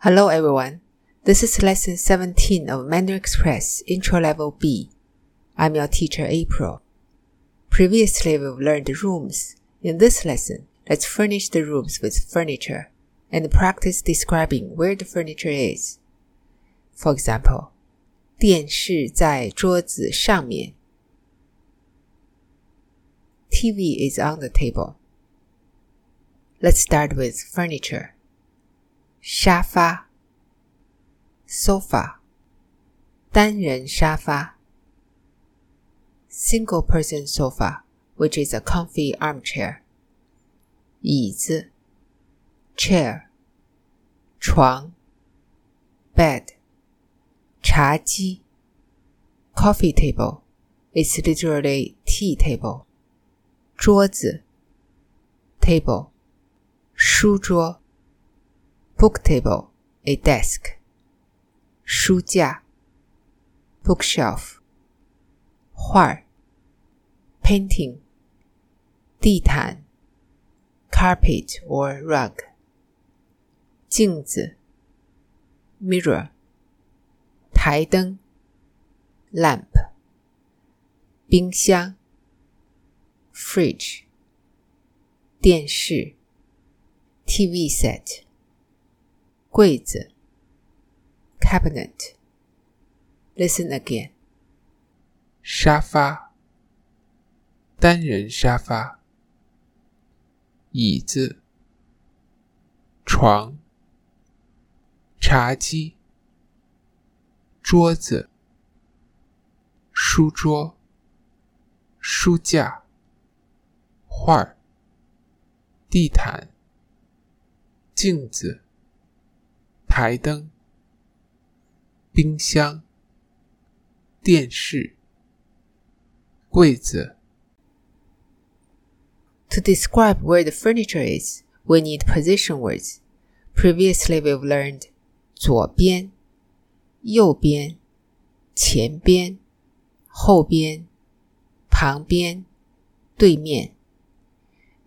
Hello everyone. This is lesson 17 of Mandarin Express Intro Level B. I'm your teacher April. Previously we've learned rooms. In this lesson, let's furnish the rooms with furniture and practice describing where the furniture is. For example, 电视在桌子上面。TV is on the table. Let's start with furniture. 沙发 sofa 单人沙发 single person sofa which is a comfy armchair 椅子 chair 床 bed 茶几 coffee table it's literally tea table 桌子 table 书桌 book table, a desk. 书架 bookshelf. 画 painting. 地毯 carpet or rug. 镜子 mirror. 台灯 lamp. 冰箱 fridge. 电视 TV set. 柜子，cabinet。Listen again。沙发，单人沙发。椅子，床，茶几，桌子，书桌，书架，画儿，地毯，镜子。台灯、冰箱、电视、柜子。To describe where the furniture is, we need position words. Previously, we've learned 左边、右边、前边、后边、旁边、对面。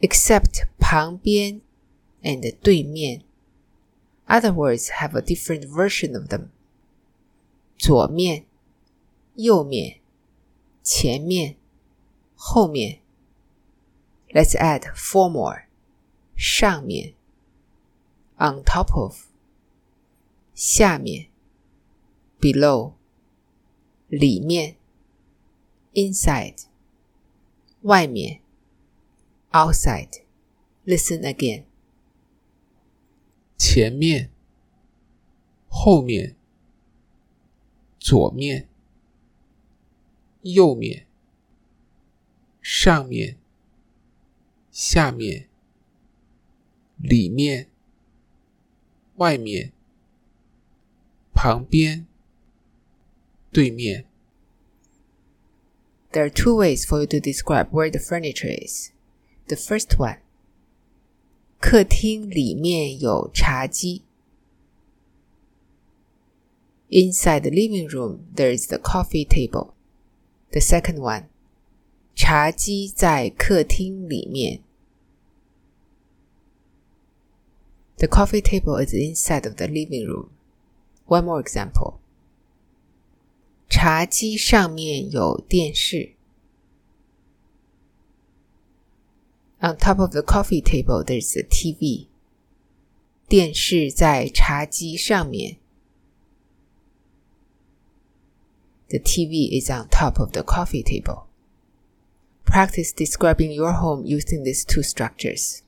Except 旁边 and 对面 other words have a different version of them. 左面、右面、前面、后面。Let's add four more. 上面 on top of 下面 below 里面 inside 外面 outside. Listen again. 前面、后面、左面、右面、上面、下面、里面、外面、旁边、对面。There are two ways for you to describe where the furniture is. The first one 客厅里面有茶几。Inside the living room, there is the coffee table. The second one, 茶几在客厅里面。The coffee table is inside of the living room. One more example. 茶几上面有电视。 On top of the coffee table, there's a TV. 电视在茶几上面。The TV is on top of the coffee table. Practice describing your home using these two structures.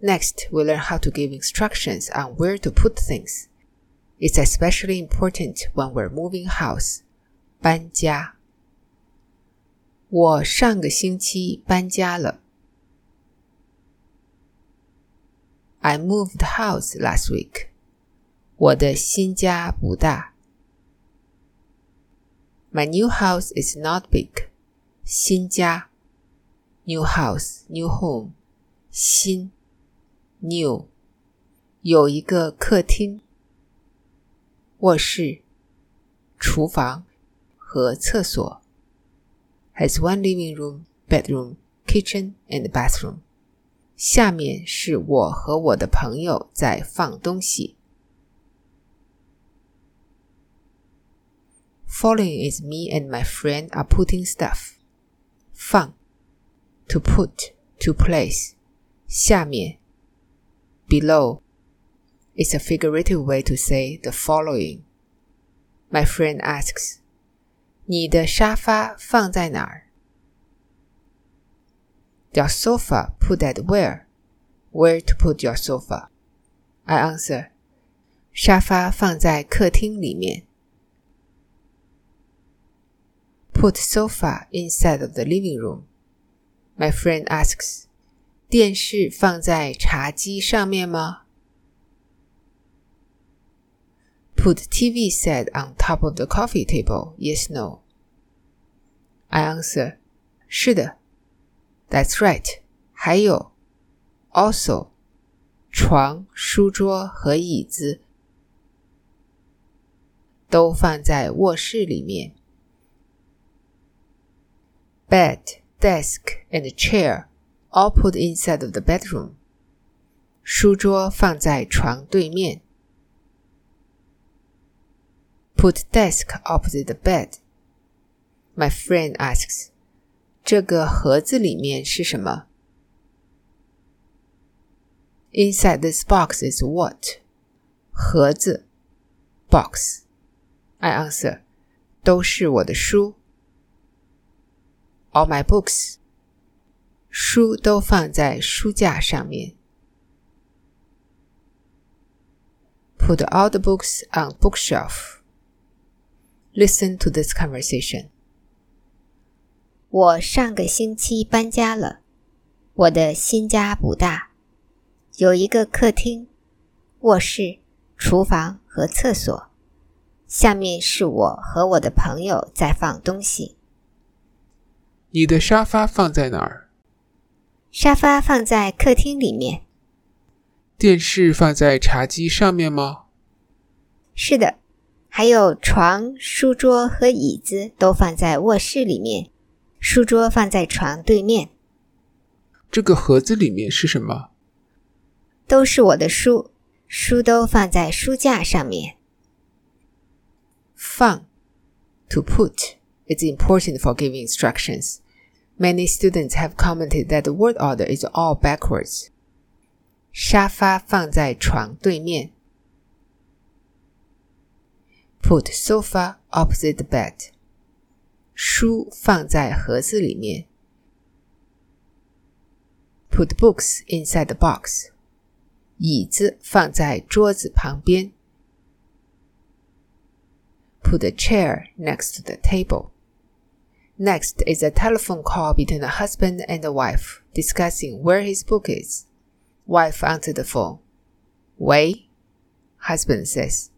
Next, we'll learn how to give instructions on where to put things. It's especially important when we're moving house. 搬家。我上个星期搬家了。 I moved house last week. 我的新家不大。My new house is not big. 新家 new house, new home. 新 new 有一个客厅、卧室、厨房和厕所。Has one living room, bedroom, kitchen, and bathroom. 下面是我和我的朋友在放东西。Following is me and my friend are putting stuff. 放，to put, to place. 下面，below. is a figurative way to say the following. My friend asks, 你的沙发放在哪儿？Your sofa put at where? Where to put your sofa? I answer, 沙发放在客厅里面。Put sofa inside of the living room. My friend asks, 电视放在茶几上面吗？Put TV set on top of the coffee table. Yes, no. I answer, 是的。 That's right. 还有，also，床、书桌和椅子都放在卧室里面。Bed, desk, and chair all put inside of the bedroom. 书桌放在床对面。Put desk opposite the bed. My friend asks, 这个盒子里面是什么？Inside this box is what? 盒子 box. I answer，都是我的书。All my books，书都放在书架上面。Put all the books on bookshelf. Listen to this conversation. 我上个星期搬家了，我的新家不大，有一个客厅、卧室、厨房和厕所。下面是我和我的朋友在放东西。你的沙发放在哪儿？沙发放在客厅里面。电视放在茶几上面吗？是的，还有床、书桌和椅子都放在卧室里面，书桌放在床对面。这个盒子里面是什么？都是我的书，书都放在书架上面。放 to put is important for giving instructions. Many students have commented that the word order is all backwards. 沙发放在床对面。Put sofa opposite the bed. 书放在盒子里面。Put books inside the box. 椅子放在桌子旁边。put a chair next to the table. Next is a telephone call between a husband and a wife discussing where his book is. Wife answered the phone. 喂，Husband says.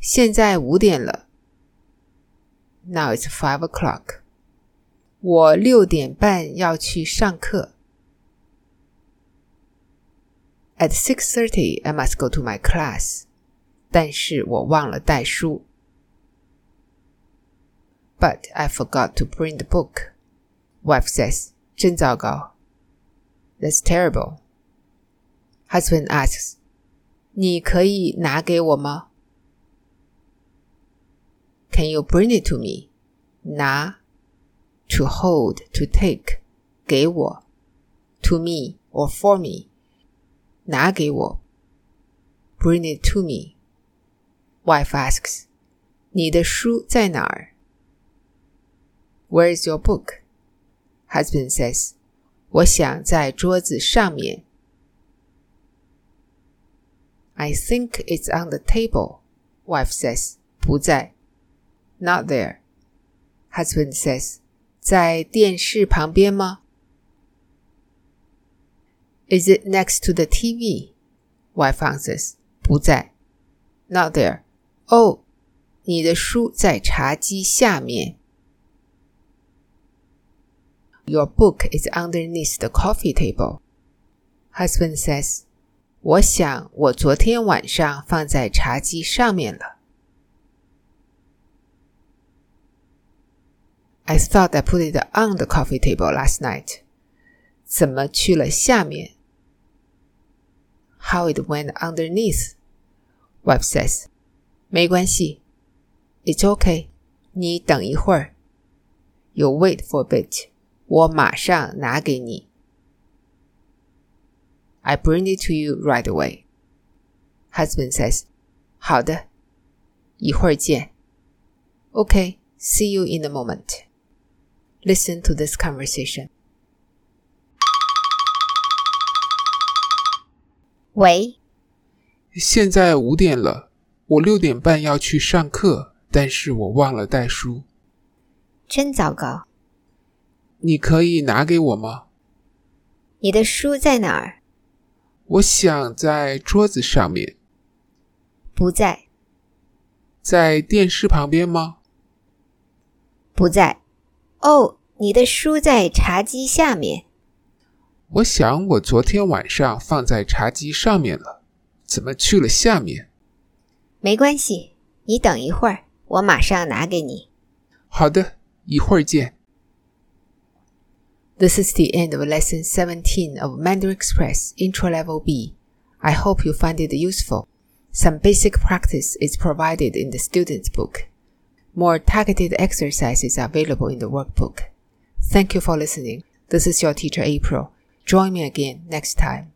现在五点了。 Now it's five o'clock. 我六点半要去上课。At six thirty, I must go to my class. 但是我忘了带书。but I forgot to bring the book. Wife says, 真糟糕. That's terrible. Husband asks, 你可以拿给我吗? Can you bring it to me? 拿 to hold, to take, 给我 to me or for me 拿给我 bring it to me. Wife asks, 你的书在哪儿? Where is your book? Husband says, 我想在桌子上面。I think it's on the table. Wife says, 不在。 Not there. Husband says, 在电视旁边吗？Is it next to the TV? Wife answers, 不在。Not there. 哦，你的书在茶几下面。your book is underneath the coffee table. Husband says, 我想我昨天晚上放在茶几上面了。 I thought I put it on the coffee table last night. 怎么去了下面？How it went underneath? Wife says, 没关系，It's okay. 你等一会儿。You wait for a bit. 我马上拿给你。I bring it to you right away. Husband says, 好的，一会儿见。Okay, see you in a moment. Listen to this conversation. 喂，现在五点了，我六点半要去上课，但是我忘了带书。真糟糕！你可以拿给我吗？你的书在哪儿？我想在桌子上面。不在，在电视旁边吗？不在。哦，你的书在茶几下面。我想我昨天晚上放在茶几上面了，怎么去了下面？没关系，你等一会儿，我马上拿给你。好的，一会儿见。This is the end of lesson 17 of Mandarin Express Intro Level B. I hope you find it useful. Some basic practice is provided in the student's book. More targeted exercises are available in the workbook. Thank you for listening. This is your teacher April. Join me again next time.